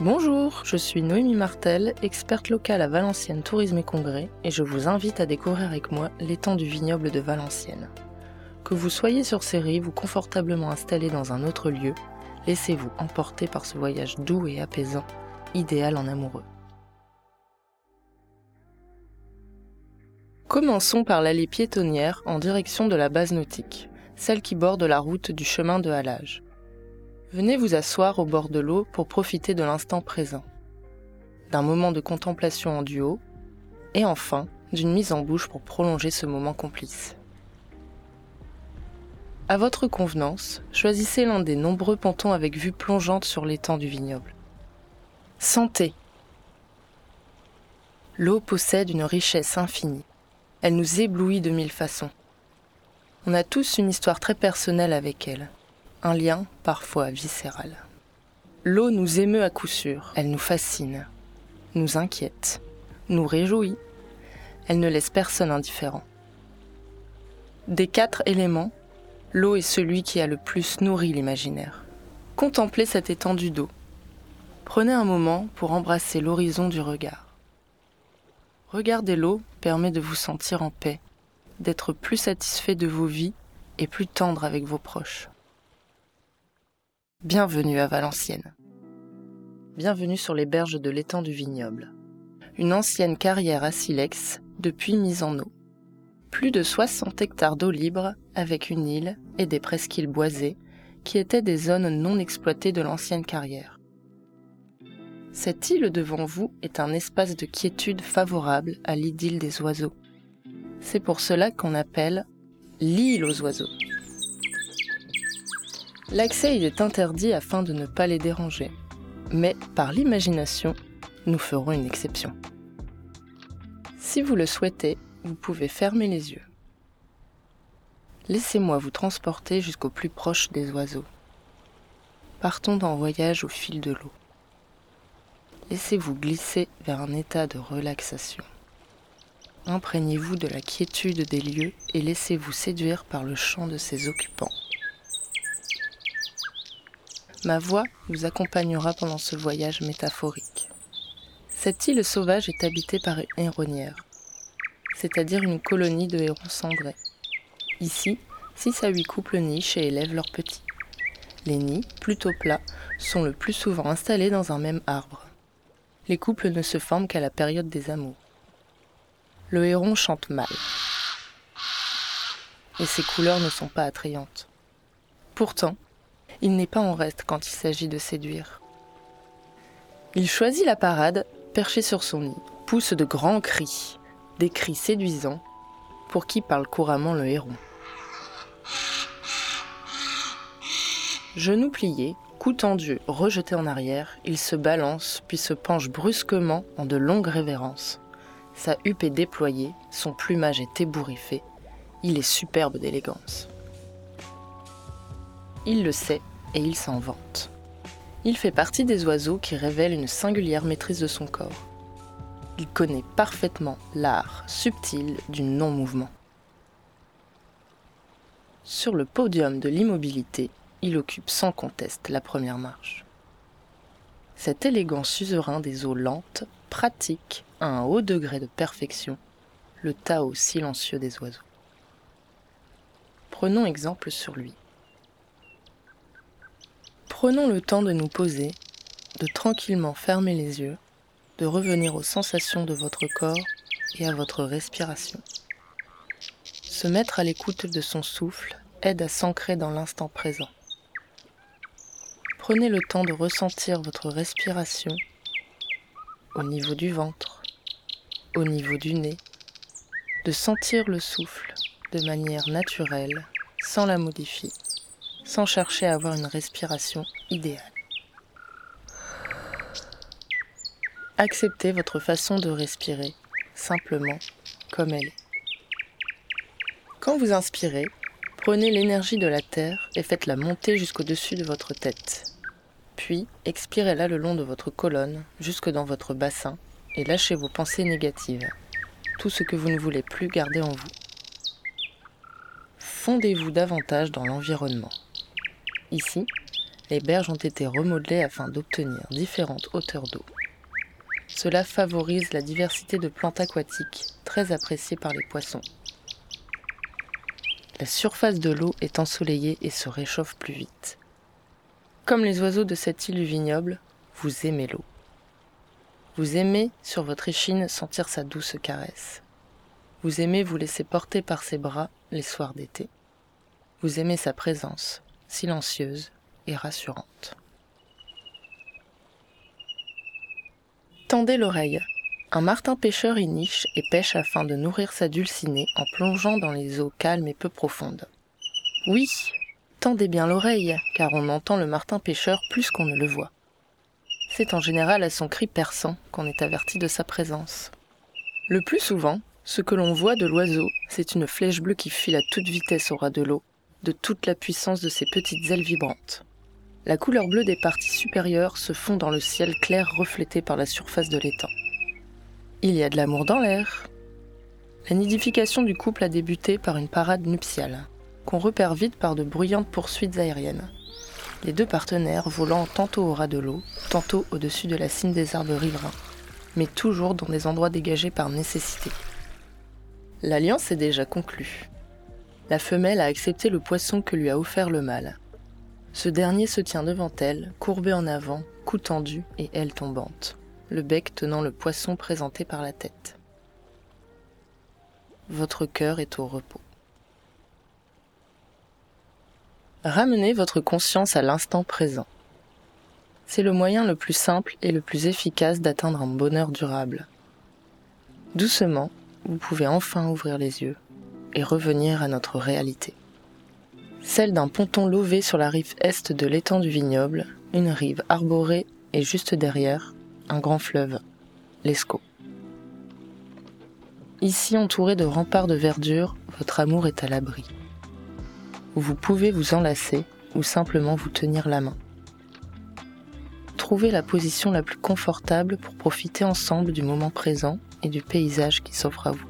Bonjour, je suis Noémie Martel, experte locale à Valenciennes Tourisme et Congrès, et je vous invite à découvrir avec moi l'étang du vignoble de Valenciennes. Que vous soyez sur ces rives ou confortablement installé dans un autre lieu, laissez-vous emporter par ce voyage doux et apaisant, idéal en amoureux. Commençons par l'allée piétonnière en direction de la base nautique, celle qui borde la route du chemin de halage. Venez vous asseoir au bord de l'eau pour profiter de l'instant présent, d'un moment de contemplation en duo, et enfin d'une mise en bouche pour prolonger ce moment complice. À votre convenance, choisissez l'un des nombreux pontons avec vue plongeante sur l'étang du vignoble. Santé L'eau possède une richesse infinie. Elle nous éblouit de mille façons. On a tous une histoire très personnelle avec elle, un lien parfois viscéral. L'eau nous émeut à coup sûr, elle nous fascine, nous inquiète, nous réjouit, elle ne laisse personne indifférent. Des quatre éléments, l'eau est celui qui a le plus nourri l'imaginaire. Contemplez cette étendue d'eau. Prenez un moment pour embrasser l'horizon du regard. Regarder l'eau permet de vous sentir en paix, d'être plus satisfait de vos vies et plus tendre avec vos proches. Bienvenue à Valenciennes. Bienvenue sur les berges de l'étang du vignoble. Une ancienne carrière à silex, depuis mise en eau. Plus de 60 hectares d'eau libre avec une île et des presqu'îles boisées qui étaient des zones non exploitées de l'ancienne carrière. Cette île devant vous est un espace de quiétude favorable à l'idylle des oiseaux. C'est pour cela qu'on appelle l'île aux oiseaux. L'accès y est interdit afin de ne pas les déranger, mais par l'imagination, nous ferons une exception. Si vous le souhaitez, vous pouvez fermer les yeux. Laissez-moi vous transporter jusqu'au plus proche des oiseaux. Partons en voyage au fil de l'eau laissez-vous glisser vers un état de relaxation. Imprégnez-vous de la quiétude des lieux et laissez-vous séduire par le chant de ses occupants. Ma voix vous accompagnera pendant ce voyage métaphorique. Cette île sauvage est habitée par une héronnière, c'est-à-dire une colonie de hérons cendrés. Ici, 6 à 8 couples nichent et élèvent leurs petits. Les nids, plutôt plats, sont le plus souvent installés dans un même arbre les couples ne se forment qu'à la période des amours. Le héron chante mal. Et ses couleurs ne sont pas attrayantes. Pourtant, il n'est pas en reste quand il s'agit de séduire. Il choisit la parade, perché sur son nid, pousse de grands cris, des cris séduisants, pour qui parle couramment le héron. Genoux pliés, Cou tendu, rejeté en arrière, il se balance puis se penche brusquement en de longues révérences. Sa huppe est déployée, son plumage est ébouriffé, il est superbe d'élégance. Il le sait et il s'en vante. Il fait partie des oiseaux qui révèlent une singulière maîtrise de son corps. Il connaît parfaitement l'art subtil du non-mouvement. Sur le podium de l'immobilité, il occupe sans conteste la première marche. Cet élégant suzerain des eaux lentes pratique à un haut degré de perfection le Tao silencieux des oiseaux. Prenons exemple sur lui. Prenons le temps de nous poser, de tranquillement fermer les yeux, de revenir aux sensations de votre corps et à votre respiration. Se mettre à l'écoute de son souffle aide à s'ancrer dans l'instant présent. Prenez le temps de ressentir votre respiration au niveau du ventre, au niveau du nez, de sentir le souffle de manière naturelle, sans la modifier, sans chercher à avoir une respiration idéale. Acceptez votre façon de respirer, simplement comme elle est. Quand vous inspirez, prenez l'énergie de la Terre et faites-la monter jusqu'au-dessus de votre tête. Puis, expirez-la le long de votre colonne, jusque dans votre bassin, et lâchez vos pensées négatives, tout ce que vous ne voulez plus garder en vous. Fondez-vous davantage dans l'environnement. Ici, Les berges ont été remodelées afin d'obtenir différentes hauteurs d'eau. Cela favorise la diversité de plantes aquatiques, très appréciées par les poissons. La surface de l'eau est ensoleillée et se réchauffe plus vite. Comme les oiseaux de cette île du vignoble, vous aimez l'eau. Vous aimez, sur votre échine, sentir sa douce caresse. Vous aimez vous laisser porter par ses bras les soirs d'été. Vous aimez sa présence, silencieuse et rassurante. Tendez l'oreille. Un martin pêcheur y niche et pêche afin de nourrir sa dulcinée en plongeant dans les eaux calmes et peu profondes. Oui, tendez bien l'oreille, car on entend le martin pêcheur plus qu'on ne le voit. C'est en général à son cri perçant qu'on est averti de sa présence. Le plus souvent, ce que l'on voit de l'oiseau, c'est une flèche bleue qui file à toute vitesse au ras de l'eau, de toute la puissance de ses petites ailes vibrantes. La couleur bleue des parties supérieures se fond dans le ciel clair reflété par la surface de l'étang. Il y a de l'amour dans l'air. La nidification du couple a débuté par une parade nuptiale, qu'on repère vite par de bruyantes poursuites aériennes. Les deux partenaires volant tantôt au ras de l'eau, tantôt au-dessus de la cime des arbres riverains, mais toujours dans des endroits dégagés par nécessité. L'alliance est déjà conclue. La femelle a accepté le poisson que lui a offert le mâle. Ce dernier se tient devant elle, courbé en avant, cou tendu et aile tombante, le bec tenant le poisson présenté par la tête. Votre cœur est au repos. Ramenez votre conscience à l'instant présent. C'est le moyen le plus simple et le plus efficace d'atteindre un bonheur durable. Doucement, vous pouvez enfin ouvrir les yeux et revenir à notre réalité. Celle d'un ponton lové sur la rive est de l'étang du vignoble, une rive arborée et juste derrière, un grand fleuve, l'Escaut. Ici entouré de remparts de verdure, votre amour est à l'abri. Vous pouvez vous enlacer ou simplement vous tenir la main. Trouvez la position la plus confortable pour profiter ensemble du moment présent et du paysage qui s'offre à vous.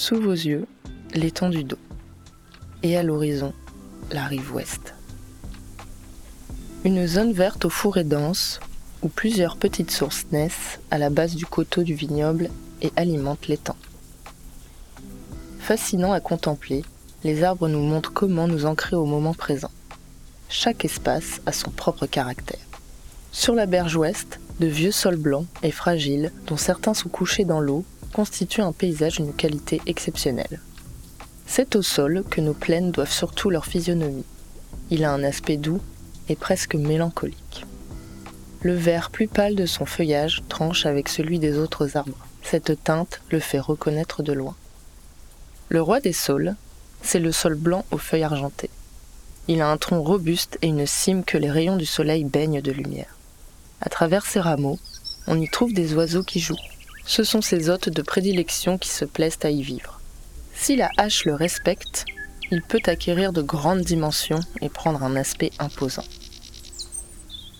Sous vos yeux, l'étang du dos. Et à l'horizon, la rive ouest. Une zone verte au fourré dense, où plusieurs petites sources naissent à la base du coteau du vignoble et alimentent l'étang. Fascinant à contempler, les arbres nous montrent comment nous ancrer au moment présent. Chaque espace a son propre caractère. Sur la berge ouest, de vieux sols blancs et fragiles, dont certains sont couchés dans l'eau, constituent un paysage d'une qualité exceptionnelle. C'est au sol que nos plaines doivent surtout leur physionomie. Il a un aspect doux et presque mélancolique. Le vert plus pâle de son feuillage tranche avec celui des autres arbres. Cette teinte le fait reconnaître de loin. Le roi des saules, c'est le sol blanc aux feuilles argentées. Il a un tronc robuste et une cime que les rayons du soleil baignent de lumière. À travers ses rameaux, on y trouve des oiseaux qui jouent. Ce sont ses hôtes de prédilection qui se plaisent à y vivre. Si la hache le respecte, il peut acquérir de grandes dimensions et prendre un aspect imposant.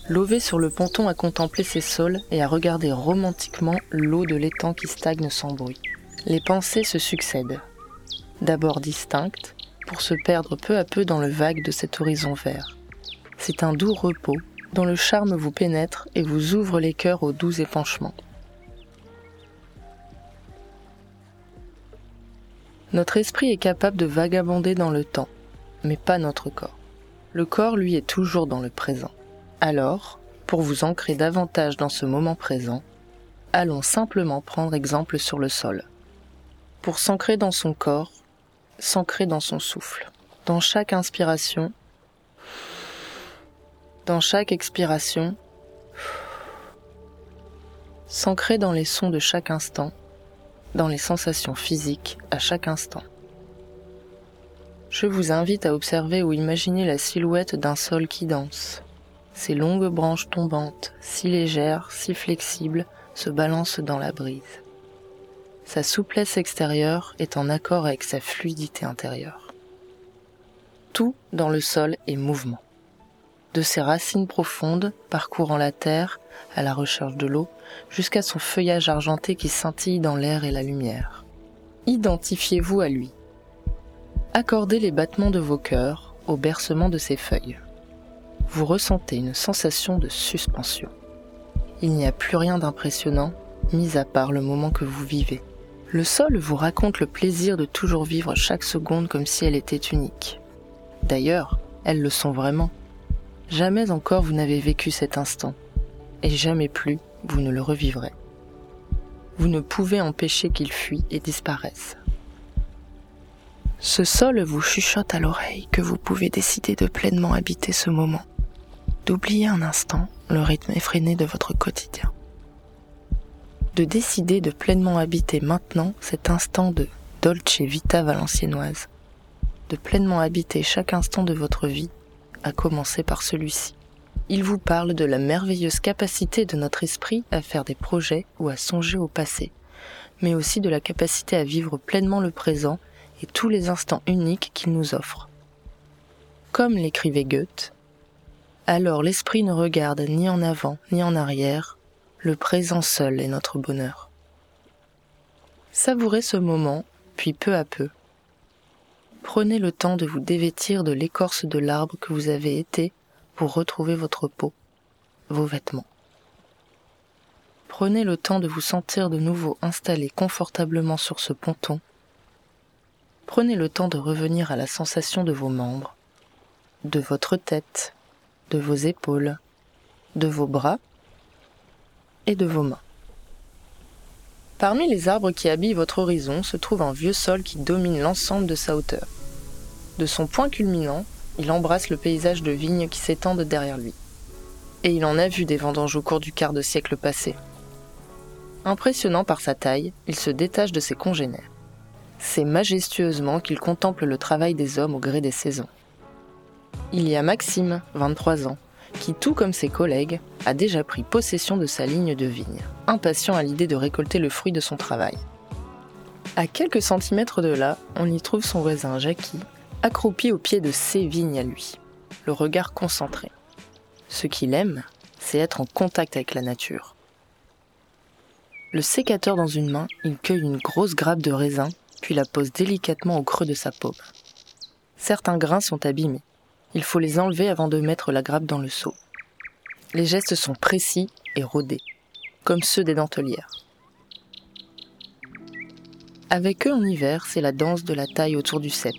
Lové sur le ponton à contempler ses sols et à regarder romantiquement l'eau de l'étang qui stagne sans bruit. Les pensées se succèdent, d'abord distinctes, pour se perdre peu à peu dans le vague de cet horizon vert. C'est un doux repos dont le charme vous pénètre et vous ouvre les cœurs aux doux épanchements. Notre esprit est capable de vagabonder dans le temps, mais pas notre corps. Le corps, lui, est toujours dans le présent. Alors, pour vous ancrer davantage dans ce moment présent, allons simplement prendre exemple sur le sol. Pour s'ancrer dans son corps, s'ancrer dans son souffle. Dans chaque inspiration, dans chaque expiration, s'ancrer dans les sons de chaque instant, dans les sensations physiques à chaque instant. Je vous invite à observer ou imaginer la silhouette d'un sol qui danse. Ses longues branches tombantes, si légères, si flexibles, se balancent dans la brise. Sa souplesse extérieure est en accord avec sa fluidité intérieure. Tout dans le sol est mouvement de ses racines profondes parcourant la terre à la recherche de l'eau jusqu'à son feuillage argenté qui scintille dans l'air et la lumière. Identifiez-vous à lui. Accordez les battements de vos cœurs au bercement de ses feuilles. vous ressentez une sensation de suspension. Il n'y a plus rien d'impressionnant, mis à part le moment que vous vivez. Le sol vous raconte le plaisir de toujours vivre chaque seconde comme si elle était unique. D'ailleurs, elles le sont vraiment. Jamais encore vous n'avez vécu cet instant, et jamais plus vous ne le revivrez. Vous ne pouvez empêcher qu'il fuit et disparaisse. Ce sol vous chuchote à l'oreille que vous pouvez décider de pleinement habiter ce moment, d'oublier un instant le rythme effréné de votre quotidien de décider de pleinement habiter maintenant cet instant de dolce vita valenciennoise, de pleinement habiter chaque instant de votre vie, à commencer par celui-ci. Il vous parle de la merveilleuse capacité de notre esprit à faire des projets ou à songer au passé, mais aussi de la capacité à vivre pleinement le présent et tous les instants uniques qu'il nous offre. Comme l'écrivait Goethe, alors l'esprit ne regarde ni en avant ni en arrière, le présent seul est notre bonheur. Savourez ce moment, puis peu à peu. Prenez le temps de vous dévêtir de l'écorce de l'arbre que vous avez été pour retrouver votre peau, vos vêtements. Prenez le temps de vous sentir de nouveau installé confortablement sur ce ponton. Prenez le temps de revenir à la sensation de vos membres, de votre tête, de vos épaules, de vos bras et de vos mains. Parmi les arbres qui habillent votre horizon se trouve un vieux sol qui domine l'ensemble de sa hauteur. De son point culminant, il embrasse le paysage de vignes qui s'étendent derrière lui. Et il en a vu des vendanges au cours du quart de siècle passé. Impressionnant par sa taille, il se détache de ses congénères. C'est majestueusement qu'il contemple le travail des hommes au gré des saisons. Il y a Maxime, 23 ans, qui, tout comme ses collègues, a déjà pris possession de sa ligne de vigne, impatient à l'idée de récolter le fruit de son travail. À quelques centimètres de là, on y trouve son voisin Jackie, accroupi au pied de ses vignes à lui, le regard concentré. Ce qu'il aime, c'est être en contact avec la nature. Le sécateur dans une main, il cueille une grosse grappe de raisin, puis la pose délicatement au creux de sa paume. Certains grains sont abîmés, il faut les enlever avant de mettre la grappe dans le seau. Les gestes sont précis et rodés, comme ceux des dentelières. Avec eux en hiver, c'est la danse de la taille autour du cep.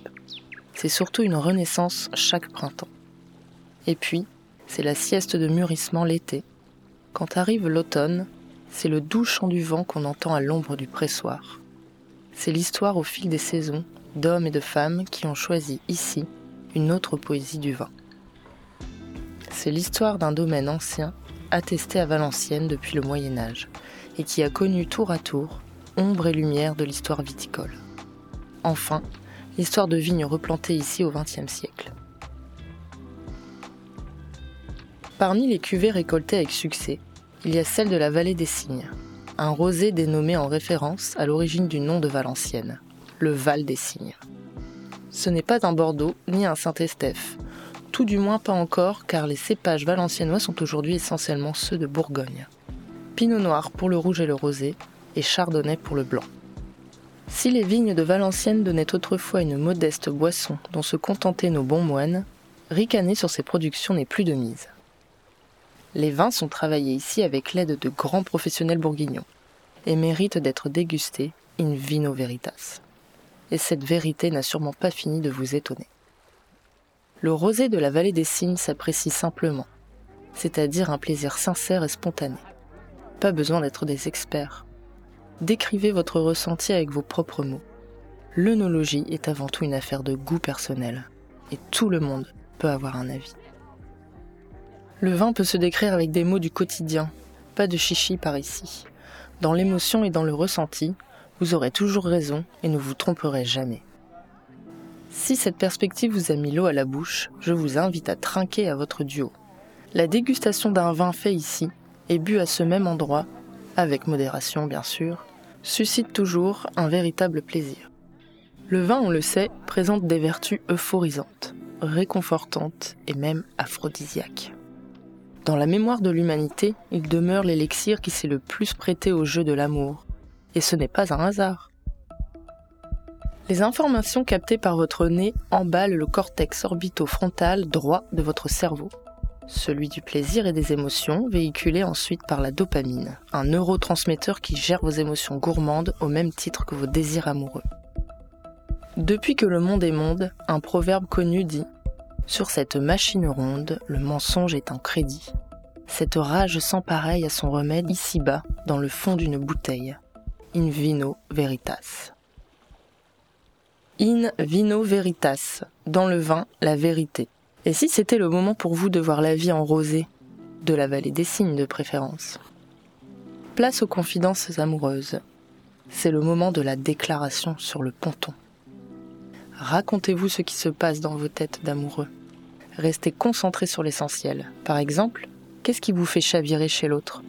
C'est surtout une renaissance chaque printemps. Et puis, c'est la sieste de mûrissement l'été. Quand arrive l'automne, c'est le doux chant du vent qu'on entend à l'ombre du pressoir. C'est l'histoire au fil des saisons d'hommes et de femmes qui ont choisi ici une autre poésie du vin. C'est l'histoire d'un domaine ancien, attesté à Valenciennes depuis le Moyen Âge, et qui a connu tour à tour ombre et lumière de l'histoire viticole. Enfin, l'histoire de vignes replantées ici au XXe siècle. Parmi les cuvées récoltées avec succès, il y a celle de la vallée des Cygnes, un rosé dénommé en référence à l'origine du nom de Valenciennes, le Val des Cygnes. Ce n'est pas un Bordeaux ni un Saint-Estèphe. Tout du moins pas encore, car les cépages valenciennois sont aujourd'hui essentiellement ceux de Bourgogne. Pinot noir pour le rouge et le rosé, et chardonnay pour le blanc. Si les vignes de Valenciennes donnaient autrefois une modeste boisson dont se contentaient nos bons moines, ricaner sur ces productions n'est plus de mise. Les vins sont travaillés ici avec l'aide de grands professionnels bourguignons et méritent d'être dégustés in vino veritas et cette vérité n'a sûrement pas fini de vous étonner. Le rosé de la vallée des cygnes s'apprécie simplement, c'est-à-dire un plaisir sincère et spontané. Pas besoin d'être des experts. Décrivez votre ressenti avec vos propres mots. L'œnologie est avant tout une affaire de goût personnel, et tout le monde peut avoir un avis. Le vin peut se décrire avec des mots du quotidien, pas de chichi par ici. Dans l'émotion et dans le ressenti, vous aurez toujours raison et ne vous tromperez jamais. Si cette perspective vous a mis l'eau à la bouche, je vous invite à trinquer à votre duo. La dégustation d'un vin fait ici et bu à ce même endroit, avec modération bien sûr, suscite toujours un véritable plaisir. Le vin, on le sait, présente des vertus euphorisantes, réconfortantes et même aphrodisiaques. Dans la mémoire de l'humanité, il demeure l'élixir qui s'est le plus prêté au jeu de l'amour, et ce n'est pas un hasard. Les informations captées par votre nez emballent le cortex orbitofrontal droit de votre cerveau, celui du plaisir et des émotions, véhiculé ensuite par la dopamine, un neurotransmetteur qui gère vos émotions gourmandes au même titre que vos désirs amoureux. Depuis que le monde est monde, un proverbe connu dit ⁇ Sur cette machine ronde, le mensonge est un crédit. Cette rage sans pareil a son remède ici-bas, dans le fond d'une bouteille. In vino veritas. In vino veritas, dans le vin, la vérité. Et si c'était le moment pour vous de voir la vie en rosée, de la vallée des signes de préférence? Place aux confidences amoureuses. C'est le moment de la déclaration sur le ponton. Racontez-vous ce qui se passe dans vos têtes d'amoureux. Restez concentré sur l'essentiel. Par exemple, qu'est-ce qui vous fait chavirer chez l'autre?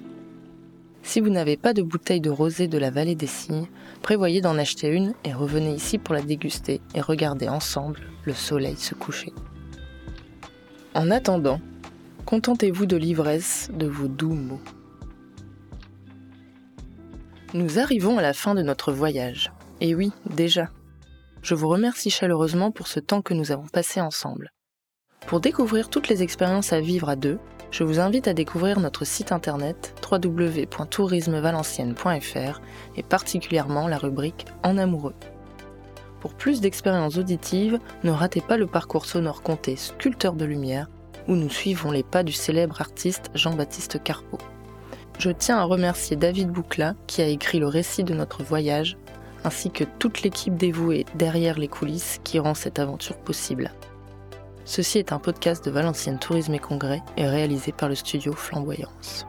Si vous n'avez pas de bouteille de rosée de la vallée des cygnes, prévoyez d'en acheter une et revenez ici pour la déguster et regarder ensemble le soleil se coucher. En attendant, contentez-vous de l'ivresse de vos doux mots. Nous arrivons à la fin de notre voyage. Et oui, déjà. Je vous remercie chaleureusement pour ce temps que nous avons passé ensemble. Pour découvrir toutes les expériences à vivre à deux, je vous invite à découvrir notre site internet www.tourismevalencienne.fr et particulièrement la rubrique En amoureux. Pour plus d'expériences auditives, ne ratez pas le parcours sonore compté Sculpteur de lumière, où nous suivons les pas du célèbre artiste Jean-Baptiste Carpeau. Je tiens à remercier David Boucla qui a écrit le récit de notre voyage, ainsi que toute l'équipe dévouée derrière les coulisses qui rend cette aventure possible. Ceci est un podcast de Valenciennes Tourisme et Congrès et réalisé par le studio Flamboyance.